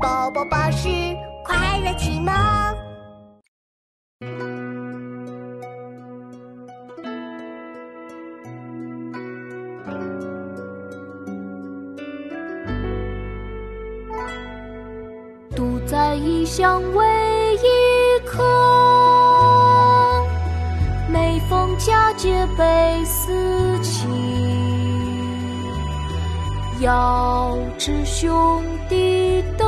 宝宝巴士快乐启蒙。独在异乡为异客，每逢佳节倍思亲。遥知兄弟登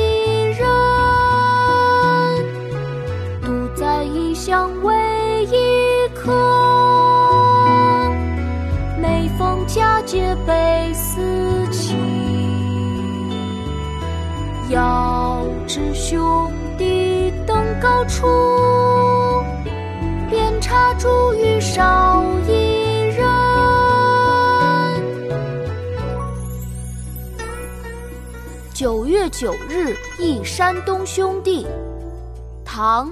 在异乡为异客。每逢佳节倍思亲，遥知兄弟登高处，遍插茱萸少一人。九月九日忆山东兄弟，唐·